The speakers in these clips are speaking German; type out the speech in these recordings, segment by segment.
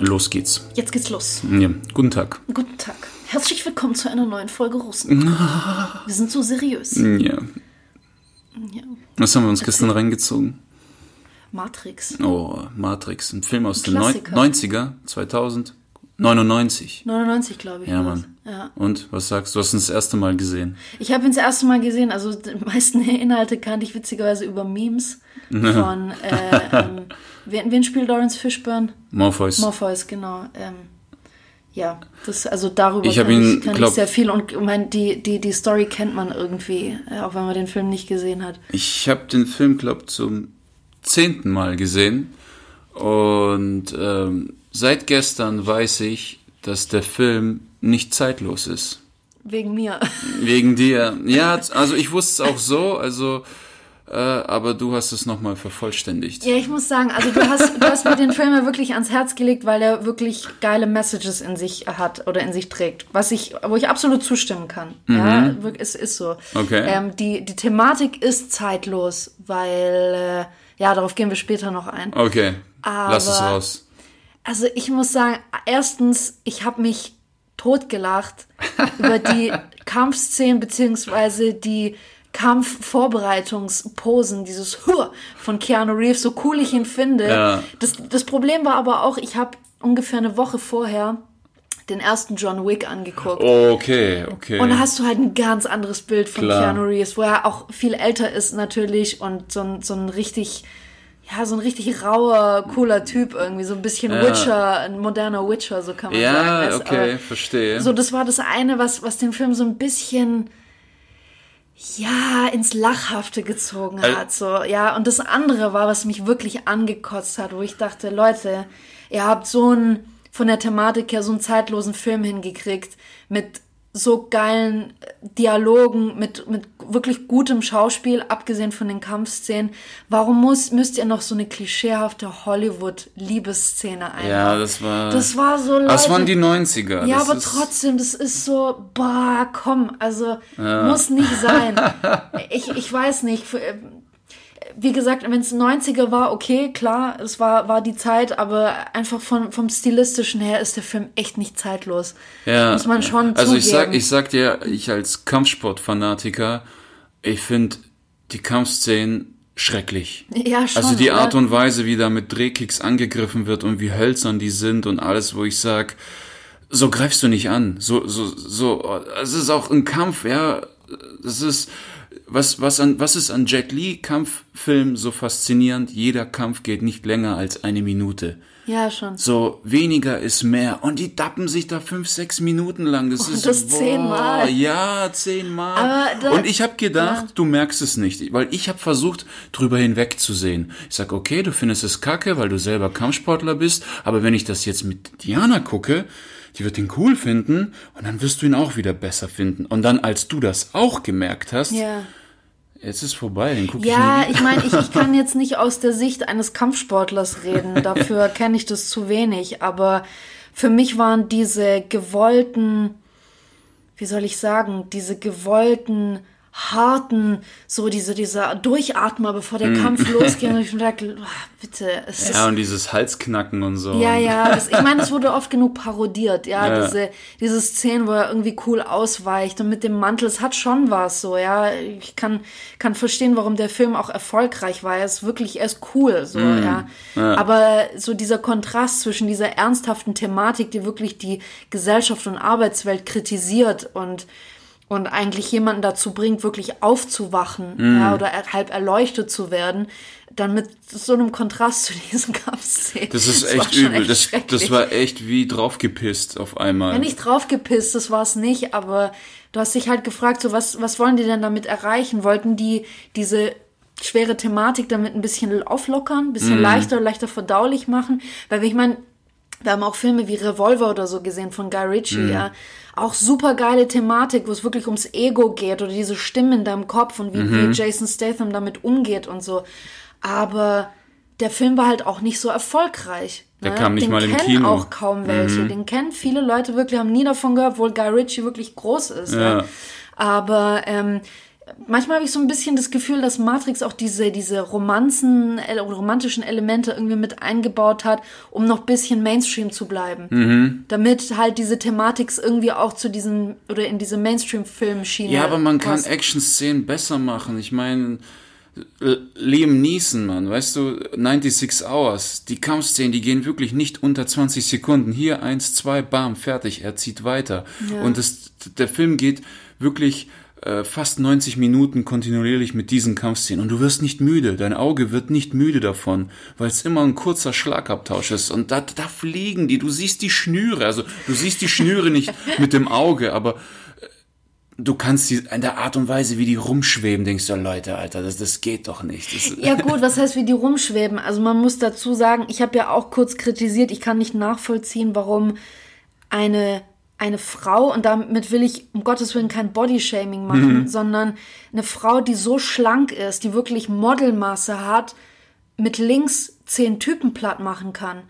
Los geht's. Jetzt geht's los. Ja, guten Tag. Guten Tag. Herzlich willkommen zu einer neuen Folge Russen. Wir sind so seriös. Ja. Ja. Was haben wir uns gestern reingezogen? Matrix. Oh, Matrix. Ein Film aus den Klassiker. 90er, 2000, 99. 99, glaube ich. Ja. Mann. Ja. Und, was sagst du? Du hast ihn das erste Mal gesehen. Ich habe ihn das erste Mal gesehen, also die meisten Inhalte kannte ich witzigerweise über Memes von, äh, ähm, wen, wen spielt Lawrence Fishburne? Morpheus. Morpheus, genau. Ähm, ja, das, also darüber Ich kann, ihn, ich, kann glaub- ich sehr viel und mein, die, die, die Story kennt man irgendwie, äh, auch wenn man den Film nicht gesehen hat. Ich habe den Film, glaub, zum zehnten Mal gesehen. Und ähm, seit gestern weiß ich, dass der Film nicht zeitlos ist. Wegen mir. Wegen dir. Ja, also ich wusste es auch so, also, äh, aber du hast es nochmal vervollständigt. Ja, ich muss sagen, also du hast, du hast mir den Film ja wirklich ans Herz gelegt, weil er wirklich geile Messages in sich hat oder in sich trägt, was ich, wo ich absolut zustimmen kann. Ja, wirklich, es ist so. Okay. Ähm, die, die Thematik ist zeitlos, weil, äh, ja, darauf gehen wir später noch ein. Okay, lass es Aber- raus. Also ich muss sagen, erstens, ich habe mich totgelacht über die Kampfszenen beziehungsweise die Kampfvorbereitungsposen, dieses Hur von Keanu Reeves, so cool ich ihn finde. Ja. Das, das Problem war aber auch, ich habe ungefähr eine Woche vorher den ersten John Wick angeguckt. Okay, okay. Und da hast du halt ein ganz anderes Bild von Klar. Keanu Reeves, wo er auch viel älter ist natürlich und so ein, so ein richtig, ja, so ein richtig rauer, cooler Typ irgendwie, so ein bisschen Ja. Witcher, ein moderner Witcher, so kann man sagen. ja, okay, aber verstehe. So, das war das eine, was, was den Film so ein bisschen, ja, ins Lachhafte gezogen Al- hat, so, ja. Und das andere war, was mich wirklich angekotzt hat, wo ich dachte, Leute, ihr habt so einen, von der Thematik her so einen zeitlosen Film hingekriegt, mit so geilen äh, Dialogen, mit, mit wirklich gutem Schauspiel, abgesehen von den Kampfszenen. Warum muss, müsst ihr noch so eine klischeehafte Hollywood-Liebesszene einbauen? ja, das war. Das war so, Leute, das waren die 90er. ja, das aber trotzdem, das ist so, boah, komm, also muss nicht sein. ich, ich weiß nicht. für- äh, Wie gesagt, wenn es 90er war, okay, klar, es war, war die Zeit, aber einfach von, vom Stilistischen her ist der Film echt nicht zeitlos. Ja, muss man schon Also ich sag, zugeben. ich sag dir, ich als Kampfsportfanatiker, ich finde die Kampfszenen schrecklich. Ja, schon, Also die? Art und Weise, wie da mit Drehkicks angegriffen wird und wie hölzern die sind und alles, wo ich sag, so greifst du nicht an. So, so, so, es ist auch ein Kampf, ja. Das ist, was, was an, was ist an Jet Li Kampffilm so faszinierend? Jeder Kampf geht nicht länger als eine Minute. Ja, schon. So, weniger ist mehr. Und die dappen sich da fünf, sechs Minuten lang. Das ist das zehnmal. Ja, zehnmal. Aber Und ich habe gedacht, Ja. du merkst es nicht. Weil ich habe versucht, drüber hinwegzusehen. Ich sag, okay, du findest es kacke, weil du selber Kampfsportler bist. Aber wenn ich das jetzt mit Diana gucke, die wird ihn cool finden. Und dann wirst du ihn auch wieder besser finden. Und dann, als du das auch gemerkt hast, Ja. jetzt ist vorbei, den guck Ja, ich ich meine, ich, ich kann jetzt nicht aus der Sicht eines Kampfsportlers reden, dafür kenne ich das zu wenig, aber für mich waren diese gewollten, wie soll ich sagen, diese gewollten, harten, so diese, dieser Durchatmer, bevor der Kampf losgeht, und ich mir ah, bitte, es ist Mm. Ja, und dieses Halsknacken und so. ja, ja, das, ich meine, es wurde oft genug parodiert, ja, Ja. diese, diese Szenen, wo er irgendwie cool ausweicht und mit dem Mantel, es hat schon was, so, ja, ich kann, kann verstehen, warum der Film auch erfolgreich war, er ist wirklich, er ist cool, so, Mhm. ja. aber so dieser Kontrast zwischen dieser ernsthaften Thematik, die wirklich die Gesellschaft und Arbeitswelt kritisiert und und eigentlich jemanden dazu bringt, wirklich aufzuwachen Mhm. ja, oder er- halb erleuchtet zu werden, dann mit so einem Kontrast zu diesen Kampfszenen. Das ist war echt übel. das, schrecklich. das war echt wie draufgepisst auf einmal. ja, nicht draufgepisst, das war es nicht, aber du hast dich halt gefragt, so was, was wollen die denn damit erreichen? Wollten die diese schwere Thematik damit ein bisschen auflockern, ein bisschen Mhm. leichter, leichter verdaulich machen? Weil ich meine, wir haben auch Filme wie Revolver oder so gesehen von Guy Ritchie, Mhm. ja. Auch super geile Thematik, wo es wirklich ums Ego geht oder diese Stimmen in deinem Kopf und wie, Mhm. wie Jason Statham damit umgeht und so. Aber der Film war halt auch nicht so erfolgreich. Der ne? kam nicht Den mal im kennen Kino. Mhm. auch kaum welche. Den kennen viele Leute wirklich, haben nie davon gehört, obwohl Guy Ritchie wirklich groß ist. Ja. Ja. Aber ähm, manchmal habe ich so ein bisschen das Gefühl, dass Matrix auch diese, diese Romanzen oder romantischen Elemente irgendwie mit eingebaut hat, um noch ein bisschen Mainstream zu bleiben. Mhm. Damit halt diese Thematik irgendwie auch zu diesen oder in diese Mainstream-Film-Schiene. Ja, aber man kann passt. Action-Szenen besser machen. Ich meine, Liam Neeson, Mann, weißt du, 96 Hours, die Kampfszenen, die gehen wirklich nicht unter 20 Sekunden. Hier eins, zwei, bam, fertig, er zieht weiter. Ja. Und das, der Film geht wirklich äh, fast 90 Minuten kontinuierlich mit diesen Kampfszenen. Und du wirst nicht müde, dein Auge wird nicht müde davon, weil es immer ein kurzer Schlagabtausch ist. Und da, da fliegen die, du siehst die Schnüre, also du siehst die Schnüre nicht mit dem Auge, aber du kannst die in der Art und Weise, wie die rumschweben, denkst du, Leute, Alter, das, das geht doch nicht. Das, Ja gut, was heißt, wie die rumschweben? Also man muss dazu sagen, ich habe ja auch kurz kritisiert, ich kann nicht nachvollziehen, warum eine, eine Frau, und damit will ich um Gottes Willen kein Bodyshaming machen, sondern eine Frau, die so schlank ist, die wirklich Modelmasse hat, mit links zehn Typen platt machen kann.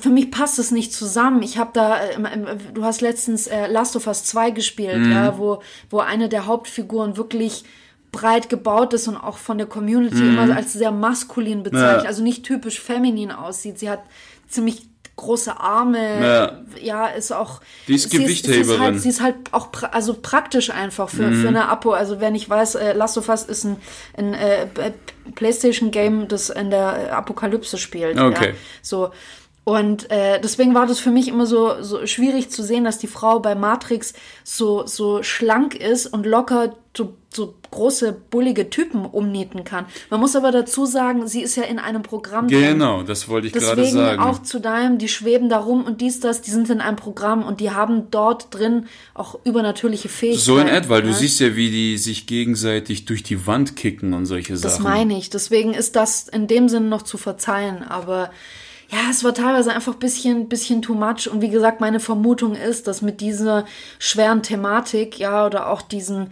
Für mich passt es nicht zusammen. Ich habe da, äh, du hast letztens äh, Last of Us 2 gespielt, ja, wo, wo eine der Hauptfiguren wirklich breit gebaut ist und auch von der Community immer als sehr maskulin bezeichnet, Ja. also nicht typisch feminin aussieht. Sie hat ziemlich große Arme, Ja. ja, ist auch. Die ist sie sie Gewichtheberin. ist halt, sie ist halt auch pra also praktisch einfach für, Mhm. für eine Apo. Also wer nicht weiß, äh, Last of Us ist ein, ein äh, PlayStation-Game, das in der Apokalypse spielt. Okay. Ja. So. Und äh, deswegen war das für mich immer so, so schwierig zu sehen, dass die Frau bei Matrix so, so schlank ist und locker so, so große, bullige Typen umnieten kann. Man muss aber dazu sagen, sie ist ja in einem Programm drin. genau, das wollte ich gerade Deswegen sagen. auch zu deinem, die schweben da rum und dies, das, die sind in einem Programm und die haben dort drin auch übernatürliche Fähigkeiten. so in etwa, weil du ne? siehst ja, wie die sich gegenseitig durch die Wand kicken und solche Das Sachen. meine ich. Deswegen ist das in dem Sinn noch zu verzeihen. Aber ja, es war teilweise einfach ein bisschen, bisschen too much. Und wie gesagt, meine Vermutung ist, dass mit dieser schweren Thematik, ja, oder auch diesen,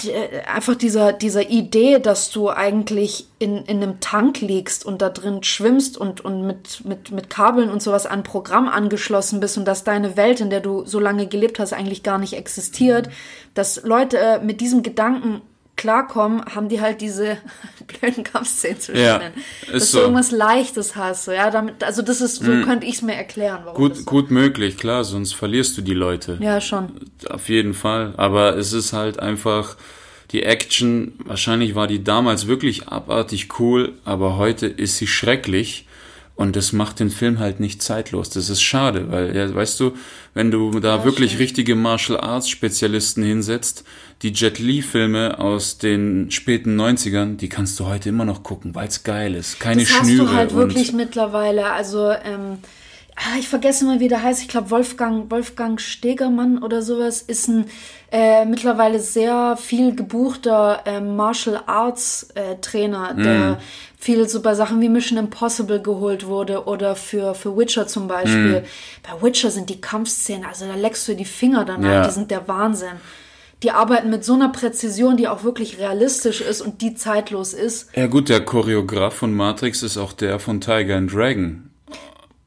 die- einfach dieser, dieser Idee, dass du eigentlich in, in einem Tank liegst und da drin schwimmst und, und mit, mit, mit Kabeln und sowas an ein Programm angeschlossen bist und dass deine Welt, in der du so lange gelebt hast, eigentlich gar nicht existiert, dass Leute äh, mit diesem Gedanken klarkommen, haben die halt diese blöden Kampfszenen zu Ja, Dass so. du irgendwas Leichtes hast, so, ja, damit, also das ist, so könnte ich es mir erklären, Gut, gut möglich, klar, sonst verlierst du die Leute. Ja, schon. Auf jeden Fall. Aber es ist halt einfach die Action. Wahrscheinlich war die damals wirklich abartig cool, aber heute ist sie schrecklich. Und das macht den Film halt nicht zeitlos. Das ist schade, weil, ja, weißt du, wenn du da wirklich richtige Martial Arts Spezialisten hinsetzt, die Jet Li Filme aus den späten 90ern, die kannst du heute immer noch gucken, weil es geil ist. Keine Das hast Schnüre. du halt wirklich mittlerweile. Also, ähm, ah, ich vergesse mal, wie der heißt. Ich glaube, Wolfgang, Wolfgang Stegermann oder sowas ist ein äh, mittlerweile sehr viel gebuchter ähm, Martial Arts äh, Trainer, Mhm. der viel so bei Sachen wie Mission Impossible geholt wurde oder für, für Witcher zum Beispiel. Mhm. Bei Witcher sind die Kampfszenen, also da leckst du die Finger danach, Ja. die sind der Wahnsinn. Die arbeiten mit so einer Präzision, die auch wirklich realistisch ist und die zeitlos ist. Ja gut, der Choreograf von Matrix ist auch der von Tiger and Dragon.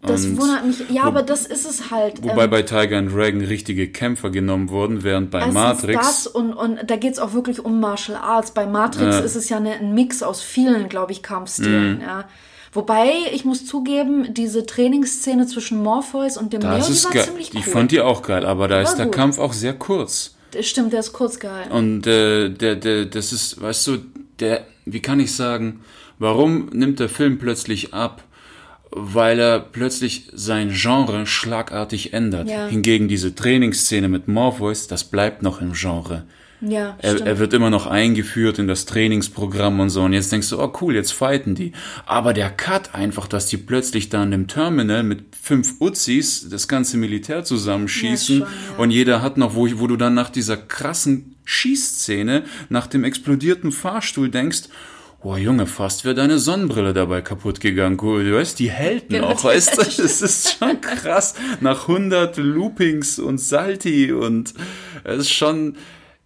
Das Und wundert mich. Ja, aber das ist es halt. Wobei ähm, bei Tiger and Dragon richtige Kämpfer genommen wurden, während bei Matrix. das und, und da geht's auch wirklich um Martial Arts. Bei Matrix ist es ja eine, ein Mix aus vielen, glaube ich, Kampfstilen. Mhm. Ja. Wobei, ich muss zugeben, diese Trainingsszene zwischen Morpheus und dem Neo, das die ist war geil. ziemlich Die cool. fand die auch geil, aber da ist War der gut. Kampf auch sehr kurz. Stimmt, der ist kurz gehalten. Und äh, der, der, das ist, weißt du, der, wie kann ich sagen, warum nimmt der Film plötzlich ab? Weil er plötzlich sein Genre schlagartig ändert. Ja. Hingegen diese Trainingsszene mit Morpheus, das bleibt noch im Genre. Ja, Er, er wird immer noch eingeführt in das Trainingsprogramm und so. Und jetzt denkst du, oh cool, jetzt fighten die. Aber der Cut einfach, dass die plötzlich da an dem Terminal mit fünf Uzis das ganze Militär zusammenschießen Ja, schon, ja. und jeder hat noch, wo, wo du dann nach dieser krassen Schießszene, nach dem explodierten Fahrstuhl denkst, Oh Junge, fast wäre deine Sonnenbrille dabei kaputt gegangen. Cool, du weißt, die Helden Genau, auch, weißt du, das ist schon krass. Nach 100 Loopings und Salti und es ist schon,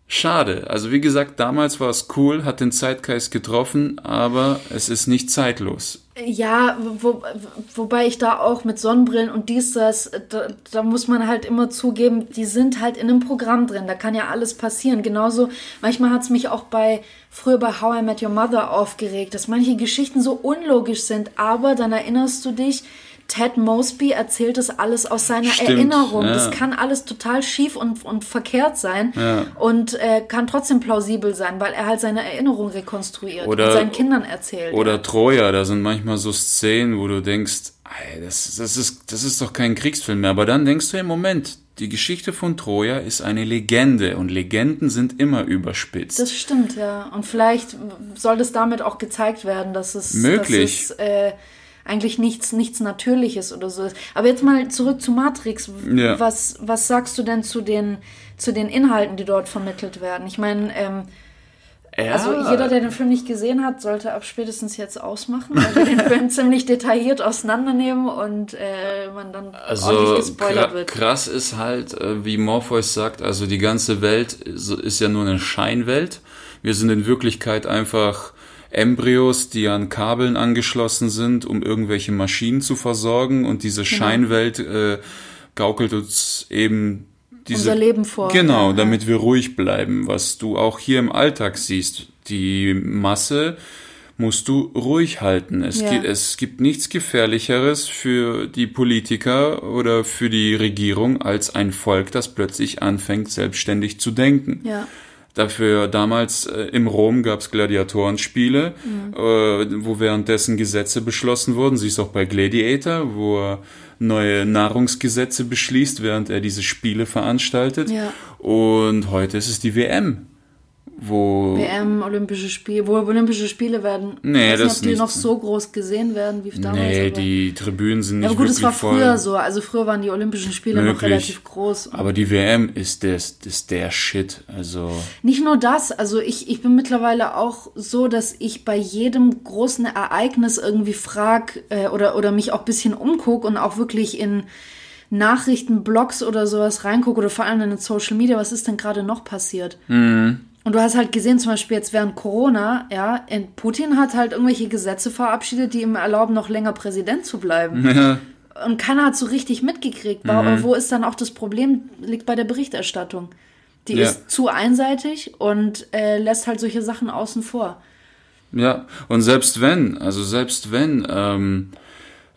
Schade. Also wie gesagt, damals war es cool, hat den Zeitgeist getroffen, aber es ist nicht zeitlos. Ja, wo, wobei ich da auch mit Sonnenbrillen und dies, das, da, da, muss man halt immer zugeben, die sind halt in einem Programm drin. Da kann ja alles passieren. Genauso, manchmal hat es mich auch bei, früher bei How I Met Your Mother aufgeregt, dass manche Geschichten so unlogisch sind, aber dann erinnerst du dich, Ted Mosby erzählt das alles aus seiner Stimmt, Erinnerung. Ja. Das kann alles total schief und, und verkehrt sein ja. und äh, kann trotzdem plausibel sein, weil er halt seine Erinnerung rekonstruiert oder, und seinen Kindern erzählt. Oder ja. Troja, da sind manchmal so Szenen, wo du denkst, ey, das, das, ist, das ist doch kein Kriegsfilm mehr. Aber dann denkst du im Moment, die Geschichte von Troja ist eine Legende und Legenden sind immer überspitzt. Das stimmt, ja. Und vielleicht soll das damit auch gezeigt werden, dass es, Möglich. Dass es äh, eigentlich nichts, nichts Natürliches oder so ist. Aber jetzt mal zurück zu Matrix. Ja. Was, was sagst du denn zu den, zu den Inhalten, die dort vermittelt werden? Ich meine, ähm, ja. Also jeder, der den Film nicht gesehen hat, sollte ab spätestens jetzt ausmachen, weil wir den Film ziemlich detailliert auseinandernehmen und äh, man dann also ordentlich gespoilert wird. Krass ist halt, äh, wie Morpheus sagt, also die ganze Welt ist ja nur eine Scheinwelt. Wir sind in Wirklichkeit einfach Embryos, die an Kabeln angeschlossen sind, um irgendwelche Maschinen zu versorgen. Und diese genau. Scheinwelt äh, gaukelt uns eben diese, unser Leben vor. Genau, damit wir ruhig bleiben, was du auch hier im Alltag siehst. Die Masse musst du ruhig halten. Es, ja. gibt, es gibt nichts Gefährlicheres für die Politiker oder für die Regierung als ein Volk, das plötzlich anfängt, selbstständig zu denken. Ja. Dafür damals äh, im Rom gab es Gladiatorenspiele, mhm. äh, wo währenddessen Gesetze beschlossen wurden. Siehst auch bei Gladiator, wo er neue Nahrungsgesetze beschließt, während er diese Spiele veranstaltet. Ja. Und heute ist es die WM wo WM, Olympische Spiele, wo Olympische Spiele werden. Nee, ich weiß das nicht, ob die nicht. noch so groß gesehen werden wie damals. Nee, die Tribünen sind nicht ja, aber gut, es war voll. früher so. Also früher waren die Olympischen Spiele Möglich. noch relativ groß. Aber die WM ist der, ist der Shit. Also nicht nur das. Also ich, ich bin mittlerweile auch so, dass ich bei jedem großen Ereignis irgendwie frag äh, oder oder mich auch bisschen umguck und auch wirklich in Nachrichtenblogs oder sowas reingucke oder vor allem in den Social Media, was ist denn gerade noch passiert? Mhm. Und du hast halt gesehen, zum Beispiel jetzt während Corona, ja, Putin hat halt irgendwelche Gesetze verabschiedet, die ihm erlauben, noch länger Präsident zu bleiben. Ja. Und keiner hat so richtig mitgekriegt. Mhm. Wo ist dann auch das Problem? Liegt bei der Berichterstattung. Die ja. ist zu einseitig und äh, lässt halt solche Sachen außen vor. Ja, und selbst wenn, also selbst wenn, ähm,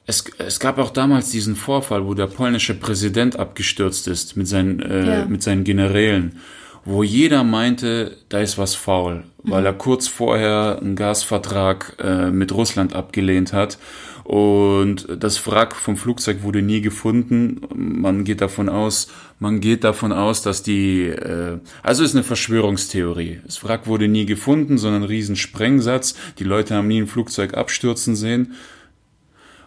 es, es gab auch damals diesen Vorfall, wo der polnische Präsident abgestürzt ist mit seinen, äh, ja. mit seinen Generälen wo jeder meinte, da ist was faul, weil er kurz vorher einen Gasvertrag äh, mit Russland abgelehnt hat. Und das Wrack vom Flugzeug wurde nie gefunden. Man geht davon aus, man geht davon aus, dass die, äh, also ist eine Verschwörungstheorie. Das Wrack wurde nie gefunden, sondern ein Riesensprengsatz. Die Leute haben nie ein Flugzeug abstürzen sehen.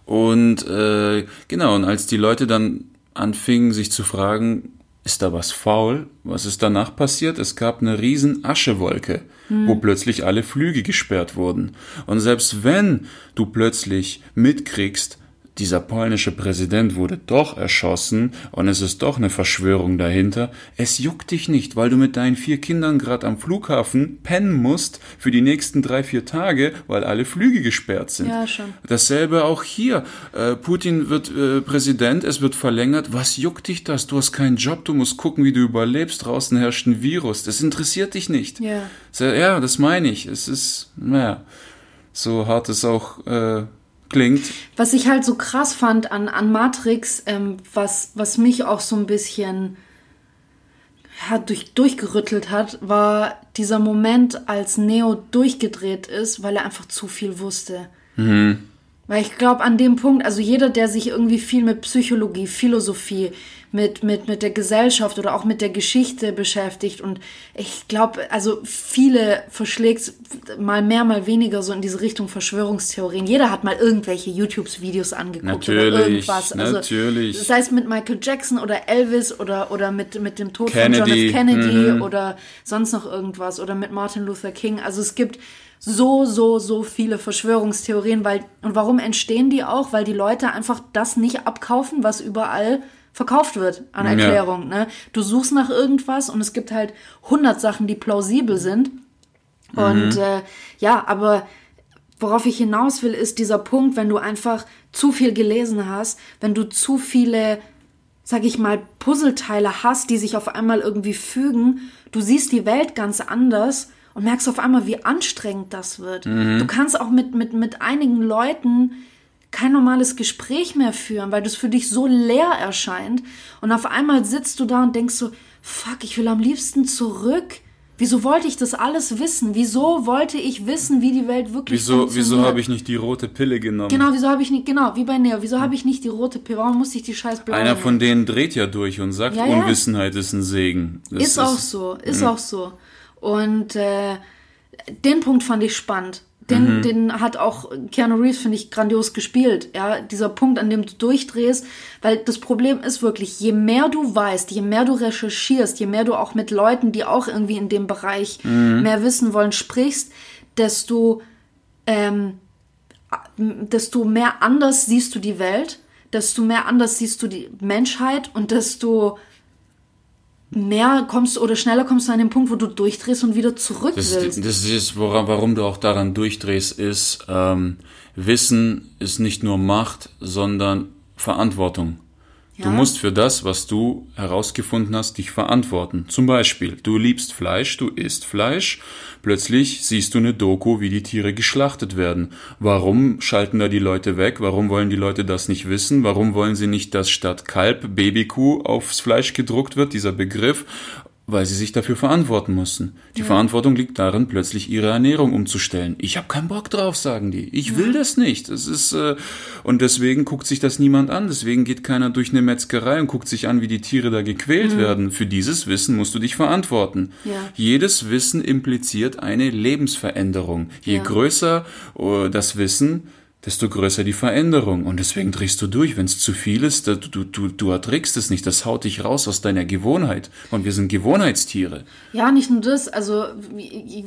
Und äh, genau, und als die Leute dann anfingen, sich zu fragen, ist da was faul? Was ist danach passiert? Es gab eine riesen Aschewolke, hm. wo plötzlich alle Flüge gesperrt wurden. Und selbst wenn du plötzlich mitkriegst, dieser polnische Präsident wurde doch erschossen und es ist doch eine Verschwörung dahinter. Es juckt dich nicht, weil du mit deinen vier Kindern gerade am Flughafen pennen musst für die nächsten drei, vier Tage, weil alle Flüge gesperrt sind. Ja, schon. Dasselbe auch hier. Äh, Putin wird äh, Präsident, es wird verlängert. Was juckt dich das? Du hast keinen Job, du musst gucken, wie du überlebst. Draußen herrscht ein Virus. Das interessiert dich nicht. Ja. Ja, das meine ich. Es ist, naja, so hart es auch äh, klingt. Was ich halt so krass fand an, an Matrix, ähm, was, was mich auch so ein bisschen ja, durch, durchgerüttelt hat, war dieser Moment, als Neo durchgedreht ist, weil er einfach zu viel wusste. Mhm. Weil ich glaube, an dem Punkt, also jeder, der sich irgendwie viel mit Psychologie, Philosophie, mit, mit, mit der Gesellschaft oder auch mit der Geschichte beschäftigt. Und ich glaube, also viele verschlägt mal mehr, mal weniger so in diese Richtung Verschwörungstheorien. Jeder hat mal irgendwelche YouTube-Videos angeguckt natürlich, oder irgendwas. Also, natürlich. Sei es mit Michael Jackson oder Elvis oder, oder mit, mit dem Tod Kennedy. von John F. Kennedy mhm. oder sonst noch irgendwas oder mit Martin Luther King. Also es gibt so, so, so viele Verschwörungstheorien, weil, und warum entstehen die auch? Weil die Leute einfach das nicht abkaufen, was überall verkauft wird an Erklärung. Ja. Ne? Du suchst nach irgendwas und es gibt halt 100 Sachen, die plausibel sind. Und mhm. äh, ja, aber worauf ich hinaus will, ist dieser Punkt, wenn du einfach zu viel gelesen hast, wenn du zu viele, sag ich mal, Puzzleteile hast, die sich auf einmal irgendwie fügen, du siehst die Welt ganz anders und merkst auf einmal, wie anstrengend das wird. Mhm. Du kannst auch mit, mit, mit einigen Leuten kein normales Gespräch mehr führen, weil das für dich so leer erscheint. Und auf einmal sitzt du da und denkst so, fuck, ich will am liebsten zurück. Wieso wollte ich das alles wissen? Wieso wollte ich wissen, wie die Welt wirklich wieso, funktioniert? Wieso habe ich nicht die rote Pille genommen? Genau, wieso habe ich nicht, genau, wie bei Neo, wieso habe ich nicht die rote Pille? Warum musste ich die scheiß blaue Einer von denen dreht ja durch und sagt, ja, ja. Unwissenheit ist ein Segen. Das ist, ist auch so, ist mh. auch so. Und äh, den Punkt fand ich spannend. Den, mhm. den hat auch Keanu Reeves, finde ich, grandios gespielt. Ja, dieser Punkt, an dem du durchdrehst, weil das Problem ist wirklich, je mehr du weißt, je mehr du recherchierst, je mehr du auch mit Leuten, die auch irgendwie in dem Bereich mhm. mehr wissen wollen, sprichst, desto, ähm, desto mehr anders siehst du die Welt, desto mehr anders siehst du die Menschheit und desto mehr kommst oder schneller kommst du an den Punkt, wo du durchdrehst und wieder zurück das, willst. Das ist, woran, warum du auch daran durchdrehst, ist, ähm, Wissen ist nicht nur Macht, sondern Verantwortung. Ja. Du musst für das, was du herausgefunden hast, dich verantworten. Zum Beispiel, du liebst Fleisch, du isst Fleisch, plötzlich siehst du eine Doku, wie die Tiere geschlachtet werden. Warum schalten da die Leute weg? Warum wollen die Leute das nicht wissen? Warum wollen sie nicht, dass statt Kalb Babykuh aufs Fleisch gedruckt wird, dieser Begriff? Weil sie sich dafür verantworten mussten. Die ja. Verantwortung liegt darin, plötzlich ihre Ernährung umzustellen. Ich habe keinen Bock drauf, sagen die. Ich ja. will das nicht. Das ist äh, und deswegen guckt sich das niemand an. Deswegen geht keiner durch eine Metzgerei und guckt sich an, wie die Tiere da gequält mhm. werden. Für dieses Wissen musst du dich verantworten. Ja. Jedes Wissen impliziert eine Lebensveränderung. Je größer uh, das Wissen, desto größer die Veränderung. Und deswegen drehst du durch. Wenn es zu viel ist, du, du, du, erträgst es nicht. Das haut dich raus aus deiner Gewohnheit. Und wir sind Gewohnheitstiere. Ja, nicht nur das. Also,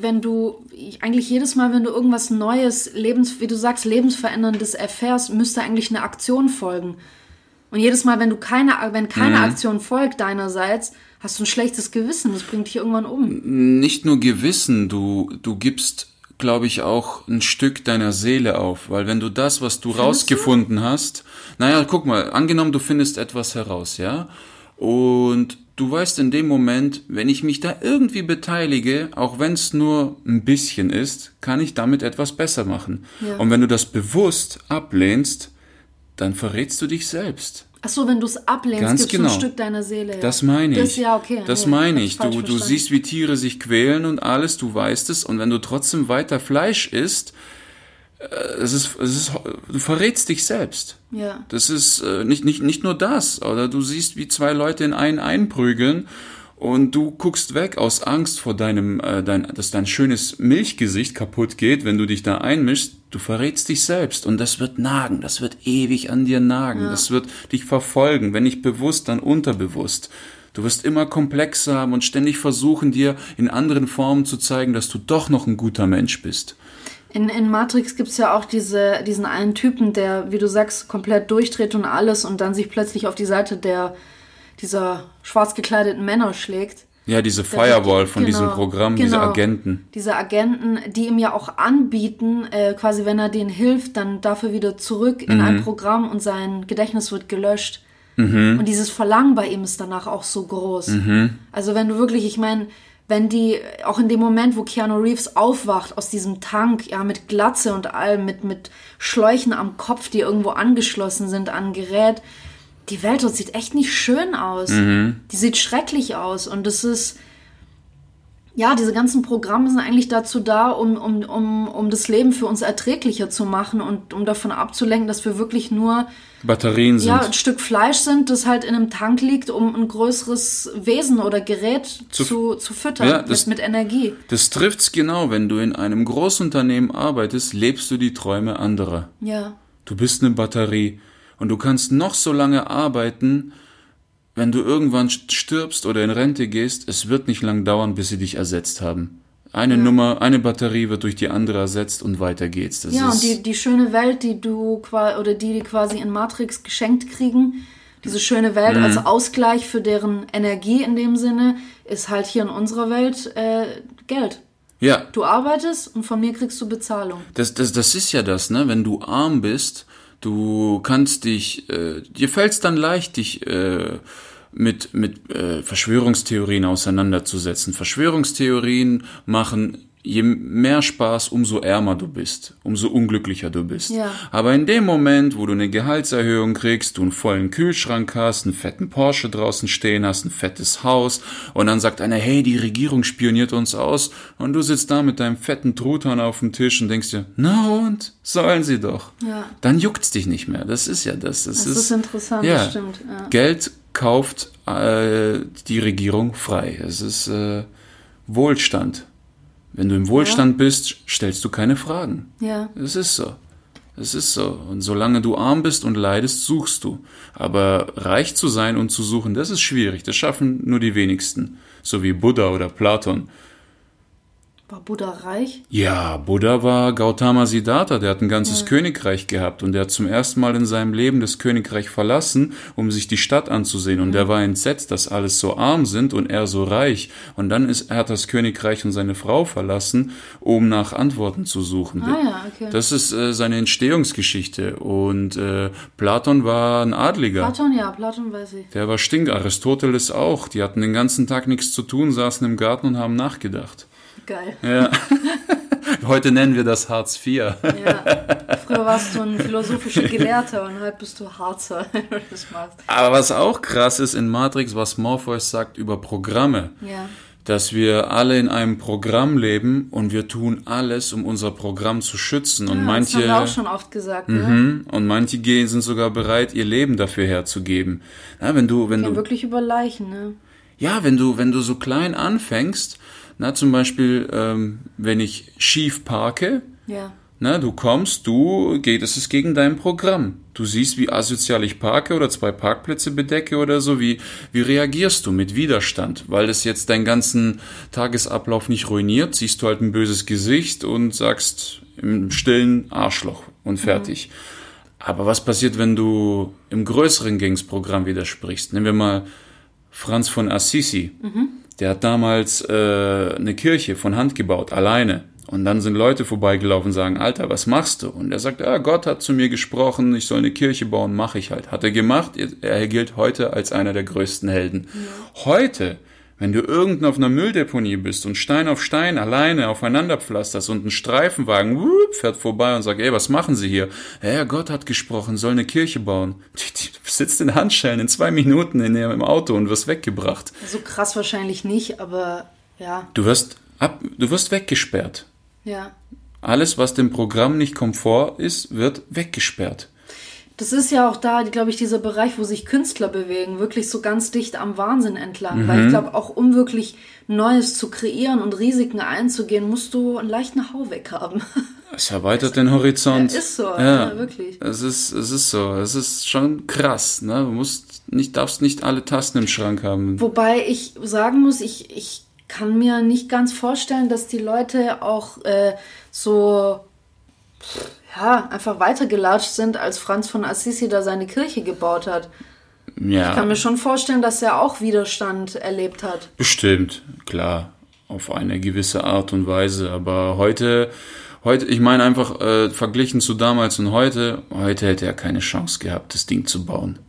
wenn du, eigentlich jedes Mal, wenn du irgendwas Neues, Lebens, wie du sagst, Lebensveränderndes erfährst, müsste eigentlich eine Aktion folgen. Und jedes Mal, wenn du keine, wenn keine mhm. Aktion folgt deinerseits, hast du ein schlechtes Gewissen. Das bringt dich irgendwann um. Nicht nur Gewissen, du, du gibst glaube ich, auch ein Stück deiner Seele auf, weil wenn du das, was du Findest rausgefunden du? hast, naja, guck mal, angenommen, du findest etwas heraus, ja, und du weißt in dem Moment, wenn ich mich da irgendwie beteilige, auch wenn es nur ein bisschen ist, kann ich damit etwas besser machen. Ja. Und wenn du das bewusst ablehnst, dann verrätst du dich selbst. Ach so, wenn du es ablehnst, Ganz gibst genau. ein Stück deiner Seele. Ja. Das meine ich. Das, ja, okay. Das ja, meine ich. Du, du siehst, wie Tiere sich quälen und alles, du weißt es. Und wenn du trotzdem weiter Fleisch isst, äh, es ist, es ist, du verrätst dich selbst. Ja. Das ist äh, nicht, nicht, nicht nur das. Oder du siehst, wie zwei Leute in einen einprügeln und du guckst weg aus Angst vor deinem, äh, dein, dass dein schönes Milchgesicht kaputt geht, wenn du dich da einmischst. Du verrätst dich selbst und das wird nagen, das wird ewig an dir nagen, ja. das wird dich verfolgen, wenn nicht bewusst, dann unterbewusst. Du wirst immer komplexer haben und ständig versuchen, dir in anderen Formen zu zeigen, dass du doch noch ein guter Mensch bist. In, in Matrix gibt es ja auch diese, diesen einen Typen, der, wie du sagst, komplett durchdreht und alles und dann sich plötzlich auf die Seite der dieser schwarz gekleideten Männer schlägt. Ja, diese Firewall von genau, diesem Programm, genau, diese Agenten. Diese Agenten, die ihm ja auch anbieten, äh, quasi wenn er denen hilft, dann dafür wieder zurück in mhm. ein Programm und sein Gedächtnis wird gelöscht. Mhm. Und dieses Verlangen bei ihm ist danach auch so groß. Mhm. Also wenn du wirklich, ich meine, wenn die, auch in dem Moment, wo Keanu Reeves aufwacht aus diesem Tank, ja, mit Glatze und allem, mit, mit Schläuchen am Kopf, die irgendwo angeschlossen sind an Gerät, die Welt dort sieht echt nicht schön aus. Mhm. Die sieht schrecklich aus. Und das ist, ja, diese ganzen Programme sind eigentlich dazu da, um, um, um, um das Leben für uns erträglicher zu machen und um davon abzulenken, dass wir wirklich nur Batterien sind. Ja, ein Stück Fleisch sind, das halt in einem Tank liegt, um ein größeres Wesen oder Gerät zu, zu, zu füttern ja, das, mit, mit Energie. Das trifft's genau. Wenn du in einem Großunternehmen arbeitest, lebst du die Träume anderer. Ja. Du bist eine Batterie. Und du kannst noch so lange arbeiten, wenn du irgendwann stirbst oder in Rente gehst, es wird nicht lang dauern, bis sie dich ersetzt haben. Eine ja. Nummer, eine Batterie wird durch die andere ersetzt und weiter geht's. Das ja, und die, die schöne Welt, die du oder die, die quasi in Matrix geschenkt kriegen, diese schöne Welt als Ausgleich für deren Energie in dem Sinne ist halt hier in unserer Welt äh, Geld. Ja, Du arbeitest und von mir kriegst du Bezahlung. Das, das, das ist ja das, ne? Wenn du arm bist, du kannst dich, äh, dir fällt's dann leicht, dich äh, mit, mit äh, Verschwörungstheorien auseinanderzusetzen. Verschwörungstheorien machen je mehr Spaß, umso ärmer du bist, umso unglücklicher du bist. Ja. Aber in dem Moment, wo du eine Gehaltserhöhung kriegst, du einen vollen Kühlschrank hast, einen fetten Porsche draußen stehen hast, ein fettes Haus und dann sagt einer, hey, die Regierung spioniert uns aus und du sitzt da mit deinem fetten Truthahn auf dem Tisch und denkst dir, na und, sollen sie doch. Ja. Dann juckt's dich nicht mehr. Das ist ja das. Das, Das ist interessant, ja, das stimmt. Ja. Geld kauft äh, die Regierung frei. Es ist äh, Wohlstand. Wenn du im Wohlstand bist, stellst du keine Fragen. ja. Es ist so. Es ist so. Und solange du arm bist und leidest, suchst du. Aber reich zu sein und zu suchen, das ist schwierig. Das schaffen nur die wenigsten. So wie Buddha oder Platon. War Buddha reich? Ja, Buddha war Gautama Siddhartha, der hat ein ganzes Königreich gehabt und der hat zum ersten Mal in seinem Leben das Königreich verlassen, um sich die Stadt anzusehen und der war entsetzt, dass alles so arm sind und er so reich und dann ist er hat das Königreich und seine Frau verlassen, um nach Antworten zu suchen. Ah ja, okay. Das ist äh, seine Entstehungsgeschichte und äh, Platon war ein Adliger. Platon, ja, Platon weiß ich. Der war stink, Aristoteles auch. Die hatten den ganzen Tag nichts zu tun, saßen im Garten und haben nachgedacht. Geil. Ja. Heute nennen wir das Hartz IV. Ja. Früher warst du ein philosophischer Gelehrter und heute bist du Harzer, wenn du das machst. Aber was auch krass ist in Matrix, was Morpheus sagt über Programme, Ja. dass wir alle in einem Programm leben und wir tun alles, um unser Programm zu schützen. Und ja manche Das haben wir auch schon oft gesagt, ne? Mhm. und manche gehen sind sogar bereit, ihr Leben dafür herzugeben. Ja, wenn du, wenn du, wirklich über Leichen, ne? ja, wenn du, wenn du so klein anfängst, na zum Beispiel, ähm, wenn ich schief parke, Ja. Na, du kommst, du geht es ist gegen dein Programm. Du siehst, wie asozial ich parke oder zwei Parkplätze bedecke oder so. Wie, wie reagierst du mit Widerstand? Weil das jetzt deinen ganzen Tagesablauf nicht ruiniert, siehst du halt ein böses Gesicht und sagst im stillen Arschloch und fertig. Aber was passiert, wenn du im größeren Gangsprogramm widersprichst? Nehmen wir mal Franz von Assisi. Der hat damals äh, eine Kirche von Hand gebaut, alleine. Und dann sind Leute vorbeigelaufen und sagen, Alter, was machst du? Und er sagt, ja, Gott hat zu mir gesprochen, ich soll eine Kirche bauen, mache ich halt. Hat er gemacht, er gilt heute als einer der größten Helden. Heute, wenn du irgendein auf einer Mülldeponie bist und Stein auf Stein alleine aufeinander pflasterst und ein Streifenwagen wupp, fährt vorbei und sagt, ey, was machen Sie hier? Ja, Gott hat gesprochen, soll eine Kirche bauen. Du sitzt in Handschellen in zwei Minuten in im Auto und wirst weggebracht. So krass wahrscheinlich nicht, aber ja, Du wirst ab, du wirst weggesperrt. ja. Alles, was dem Programm nicht komfort ist, wird weggesperrt. Das ist ja auch da, glaube ich, dieser Bereich, wo sich Künstler bewegen, wirklich so ganz dicht am Wahnsinn entlang. Mhm. Weil ich glaube, auch um wirklich Neues zu kreieren und Risiken einzugehen, musst du einen leichten Hau weg haben. Es erweitert den Horizont. Ja, ist so, ja, wirklich. Es ist, es ist so. Es ist schon krass. Ne? Du musst nicht, darfst nicht alle Tasten im Schrank haben. Wobei ich sagen muss, ich, ich kann mir nicht ganz vorstellen, dass die Leute auch äh, so ja, einfach weitergelatscht sind, als Franz von Assisi da seine Kirche gebaut hat. Ich kann Ja, mir schon vorstellen, dass er auch Widerstand erlebt hat. bestimmt. Klar. Auf eine gewisse Art und Weise. Aber heute, heute, ich meine einfach, äh, verglichen zu damals und heute, heute hätte er keine Chance gehabt, das Ding zu bauen.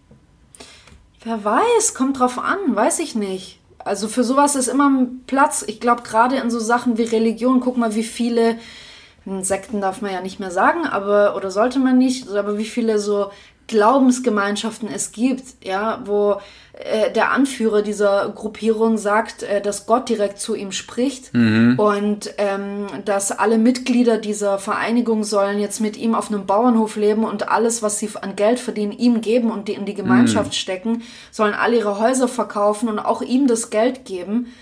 Wer weiß, kommt drauf an, weiß ich nicht. Also für sowas ist immer ein Platz. Ich glaube, gerade in so Sachen wie Religion, guck mal, wie viele Sekten darf man ja nicht mehr sagen, aber oder sollte man nicht, aber wie viele so Glaubensgemeinschaften es gibt, ja, wo äh, der Anführer dieser Gruppierung sagt, äh, dass Gott direkt zu ihm spricht und ähm, dass alle Mitglieder dieser Vereinigung sollen jetzt mit ihm auf einem Bauernhof leben und alles, was sie an Geld verdienen, ihm geben und die in die Gemeinschaft stecken, sollen alle ihre Häuser verkaufen und auch ihm das Geld geben.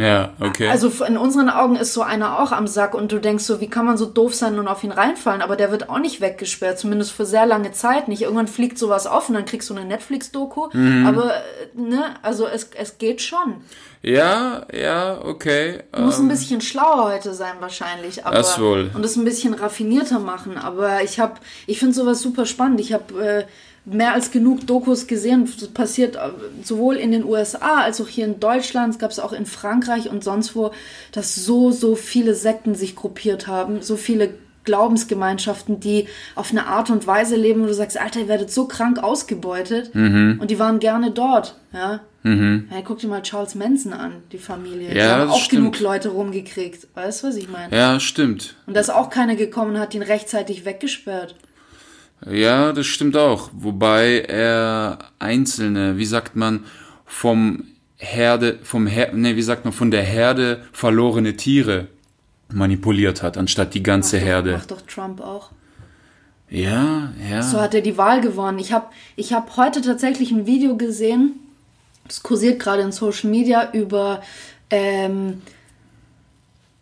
Ja, okay. Also in unseren Augen ist so einer auch am Sack und du denkst so, wie kann man so doof sein und auf ihn reinfallen? Aber der wird auch nicht weggesperrt, zumindest für sehr lange Zeit nicht. Irgendwann fliegt sowas auf und dann kriegst du eine Netflix-Doku. Mhm. Aber, äh, ne, also es, es geht schon. ja, ja, okay. Du musst ähm, ein bisschen schlauer heute sein wahrscheinlich. Aber, Das wohl. Und es ein bisschen raffinierter machen. Aber ich habe, ich finde sowas super spannend. Ich habe äh, mehr als genug Dokus gesehen. Das passiert äh, sowohl in den USA als auch hier in Deutschland. Es gab es auch in Frankreich und sonst wo, dass so, so viele Sekten sich gruppiert haben. So viele Glaubensgemeinschaften, die auf eine Art und Weise leben, wo du sagst, Alter, ihr werdet so krank ausgebeutet. Mhm. Und die waren gerne dort. Ja? Mhm. ja guck dir mal Charles Manson an, die Familie. Die Ja, haben das auch stimmt. genug Leute rumgekriegt. Weißt du, was ich meine? Ja, stimmt. Und da ist auch keiner gekommen hat ihn rechtzeitig weggesperrt. Ja, das stimmt auch. Wobei er einzelne, wie sagt man, vom Herde, vom Her nee, wie sagt man, von der Herde verlorene Tiere manipuliert hat, anstatt die ganze Macht doch- Herde. Macht doch Trump auch. Ja, ja. So hat er die Wahl gewonnen. Ich habe ich hab heute tatsächlich ein Video gesehen, das kursiert gerade in Social Media, über ähm,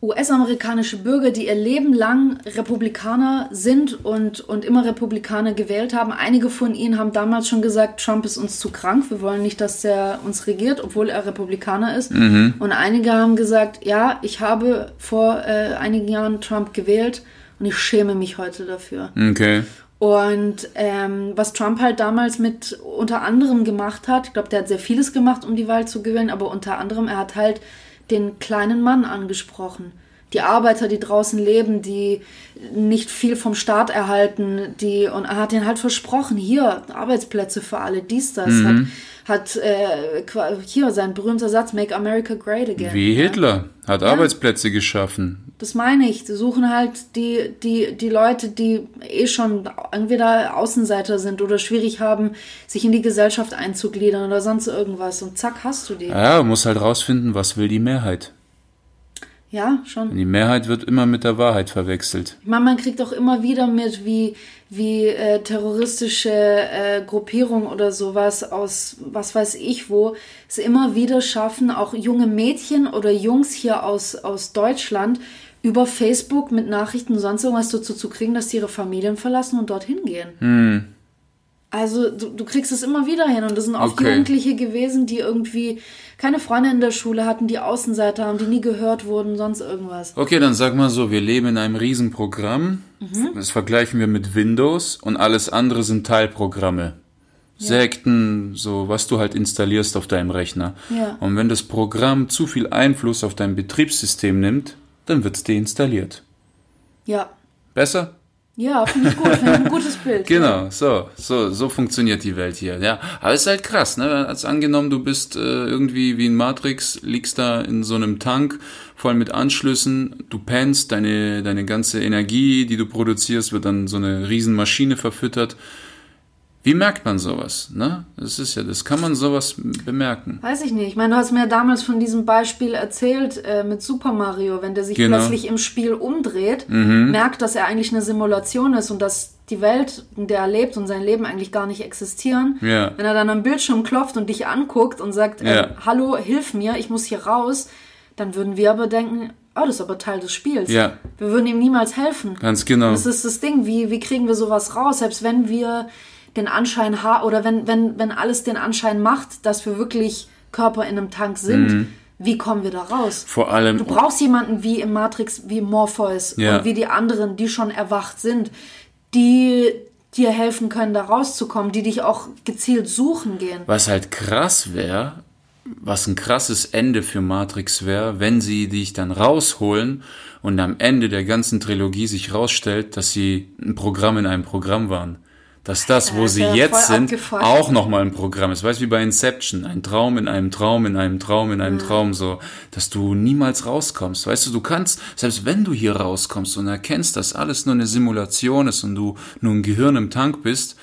US-amerikanische Bürger, die ihr Leben lang Republikaner sind und, und immer Republikaner gewählt haben. Einige von ihnen haben damals schon gesagt, Trump ist uns zu krank, wir wollen nicht, dass er uns regiert, obwohl er Republikaner ist. Und einige haben gesagt, ja, ich habe vor äh, einigen Jahren Trump gewählt und ich schäme mich heute dafür. Okay. Und ähm, was Trump halt damals mit unter anderem gemacht hat, ich glaube, der hat sehr vieles gemacht, um die Wahl zu gewinnen, aber unter anderem, er hat halt den kleinen Mann angesprochen. Die Arbeiter, die draußen leben, die nicht viel vom Staat erhalten, die und er hat ihnen halt versprochen, hier Arbeitsplätze für alle, dies, das, hat, hat äh, hier sein berühmter Satz, Make America Great Again. Wie ja. Hitler hat Arbeitsplätze geschaffen. Das meine ich. Sie suchen halt die, die, die Leute, die eh schon entweder Außenseiter sind oder schwierig haben, sich in die Gesellschaft einzugliedern oder sonst irgendwas. Und zack, hast du die. Ja, muss halt rausfinden, was will die Mehrheit. Ja, schon. Die Mehrheit wird immer mit der Wahrheit verwechselt. Ich meine, man kriegt auch immer wieder mit, wie, wie äh, terroristische äh, Gruppierungen oder sowas aus was weiß ich wo es immer wieder schaffen, auch junge Mädchen oder Jungs hier aus, aus Deutschland über Facebook mit Nachrichten und sonst irgendwas dazu zu kriegen, dass sie ihre Familien verlassen und dorthin gehen. Also du, du kriegst es immer wieder hin und das sind oft Okay. Jugendliche gewesen, die irgendwie keine Freunde in der Schule hatten, die Außenseiter haben, die nie gehört wurden, sonst irgendwas. Okay, dann sag mal so, wir leben in einem Riesenprogramm. Mhm. Das vergleichen wir mit Windows und alles andere sind Teilprogramme. Sekten, so was du halt installierst auf deinem Rechner. Ja. Und wenn das Programm zu viel Einfluss auf dein Betriebssystem nimmt, dann wird's deinstalliert. Ja. Besser? Ja, finde ich gut. Finde ein gutes Bild. Genau, so, so, so funktioniert die Welt hier. Ja, aber ist halt krass, ne? Als angenommen, du bist äh, irgendwie wie in Matrix, liegst da in so einem Tank voll mit Anschlüssen, du pennst, deine deine ganze Energie, die du produzierst, wird dann so eine Riesenmaschine verfüttert. Wie merkt man sowas, ne? Das ist ja, das kann man sowas bemerken. Weiß ich nicht. Ich meine, du hast mir ja damals von diesem Beispiel erzählt äh, mit Super Mario, wenn der sich Genau. plötzlich im Spiel umdreht, merkt, dass er eigentlich eine Simulation ist und dass die Welt, in der er lebt und sein Leben eigentlich gar nicht existieren. Ja. Wenn er dann am Bildschirm klopft und dich anguckt und sagt, Ja. äh, hallo, hilf mir, ich muss hier raus, dann würden wir aber denken, oh, das ist aber Teil des Spiels. Ja. Wir würden ihm niemals helfen. Ganz genau. Das ist das Ding, wie, wie kriegen wir sowas raus, selbst wenn wir den Anschein haben, oder wenn, wenn, wenn alles den Anschein macht, dass wir wirklich Körper in einem Tank sind, Mhm. wie kommen wir da raus? Vor allem Du brauchst jemanden wie im Matrix, wie Morpheus Ja. und wie die anderen, die schon erwacht sind, die dir helfen können, da rauszukommen, die dich auch gezielt suchen gehen. Was halt krass wäre, was ein krasses Ende für Matrix wäre, wenn sie dich dann rausholen und am Ende der ganzen Trilogie sich rausstellt, dass sie ein Programm in einem Programm waren. Dass das, wo das sie wär jetzt sind, abgefuckt. auch nochmal ein Programm ist. Weißt du, wie bei Inception. Ein Traum in einem Traum, in einem Traum, in einem Traum, so. Dass du niemals rauskommst. Weißt du, du kannst, selbst wenn du hier rauskommst und erkennst, dass alles nur eine Simulation ist und du nur ein Gehirn im Tank bist,